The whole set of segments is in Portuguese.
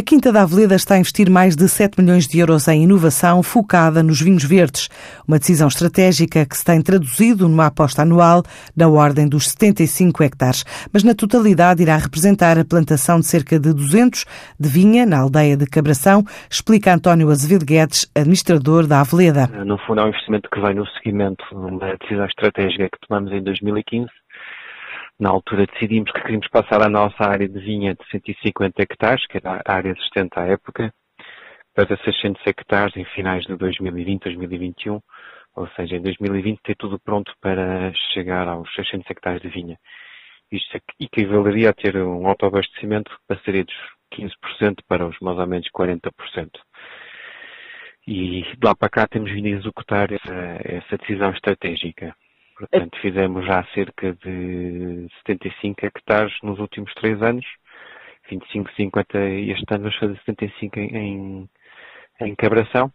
A Quinta da Aveleda está a investir mais de 7 milhões de euros em inovação focada nos vinhos verdes, uma decisão estratégica que se tem traduzido numa aposta anual na ordem dos 75 hectares, mas na totalidade irá representar a plantação de cerca de 200 de vinha na aldeia de Cabração, explica António Azevedo Guedes, administrador da Aveleda. No fundo é um investimento que vem no seguimento de uma decisão estratégica que tomamos em 2015 na altura decidimos que queríamos passar a nossa área de vinha de 150 hectares, que era a área existente à época, para 600 hectares em finais de 2020, 2021, ou seja, em 2020 ter tudo pronto para chegar aos 600 hectares de vinha. Isto equivaleria a ter um autoabastecimento que passaria dos 15% para os mais ou menos 40%. E de lá para cá temos vindo a executar essa, essa decisão estratégica. Portanto, fizemos já cerca de 75 hectares nos últimos três anos, 25, 50 este ano vamos fazer 75 em, em cabração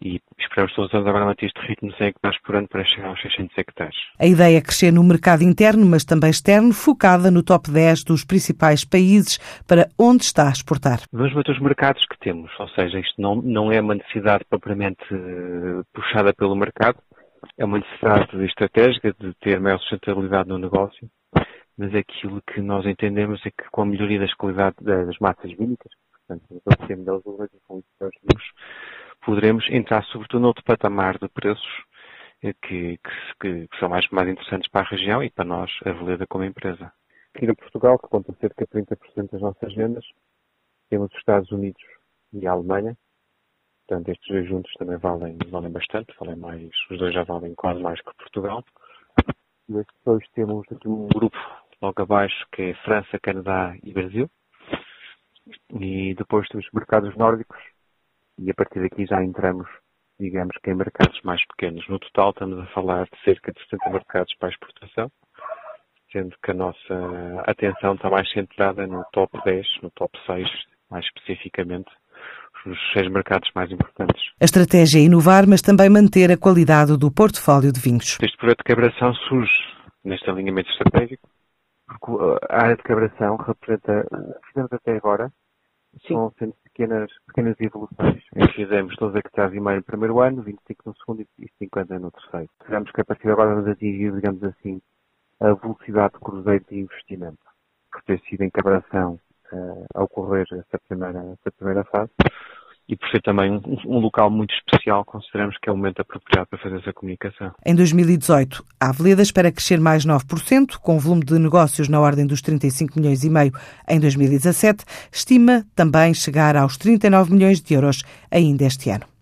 e esperamos todos os anos agora manter este ritmo de 100 hectares por ano para chegar aos 600 hectares. A ideia é crescer no mercado interno, mas também externo, focada no top 10 dos principais países para onde está a exportar. Vamos ver os mercados que temos, ou seja, isto não, não é uma necessidade propriamente eh, puxada pelo mercado, é uma necessidade estratégica de ter maior sustentabilidade no negócio, mas aquilo que nós entendemos é que com a melhoria das qualidades das massas vínicas, portanto, ter melhores poderemos entrar sobretudo noutro patamar de preços eh, que, que, que, são mais, mais interessantes para a região e para nós, a Veleda como empresa. Aqui no Portugal, que conta cerca de 30% das nossas vendas, temos os Estados Unidos e a Alemanha, Portanto, estes dois juntos também valem, valem bastante, valem mais, os dois já valem quase mais que Portugal. E depois temos aqui um grupo logo abaixo que é França, Canadá e Brasil. E depois temos mercados nórdicos e a partir daqui já entramos, digamos que em mercados mais pequenos. No total estamos a falar de cerca de 70 mercados para exportação, sendo que a nossa atenção está mais centrada no top 10, no top 6 mais especificamente, os seis mercados mais importantes. A estratégia é inovar, mas também manter a qualidade do portfólio de vinhos. Este projeto de quebração surge neste alinhamento estratégico, porque a área de quebração representa, o que fizemos até agora, Sim. são sendo pequenas, pequenas evoluções. Fizemos 12 hectares e meio no primeiro ano, 25 no segundo e 50 no terceiro. Tivemos que a partir de agora vamos atingir, digamos assim, a velocidade de cruzeiro de investimento. Por ter sido em quebração uh, a ocorrer essa primeira, essa primeira fase, e por ser também um, um, local muito especial, consideramos que é o momento apropriado para fazer essa comunicação. Em 2018, a Aveleda espera crescer mais 9%, com volume de negócios na ordem dos 35 milhões e meio em 2017, estima também chegar aos 39 milhões de euros ainda este ano.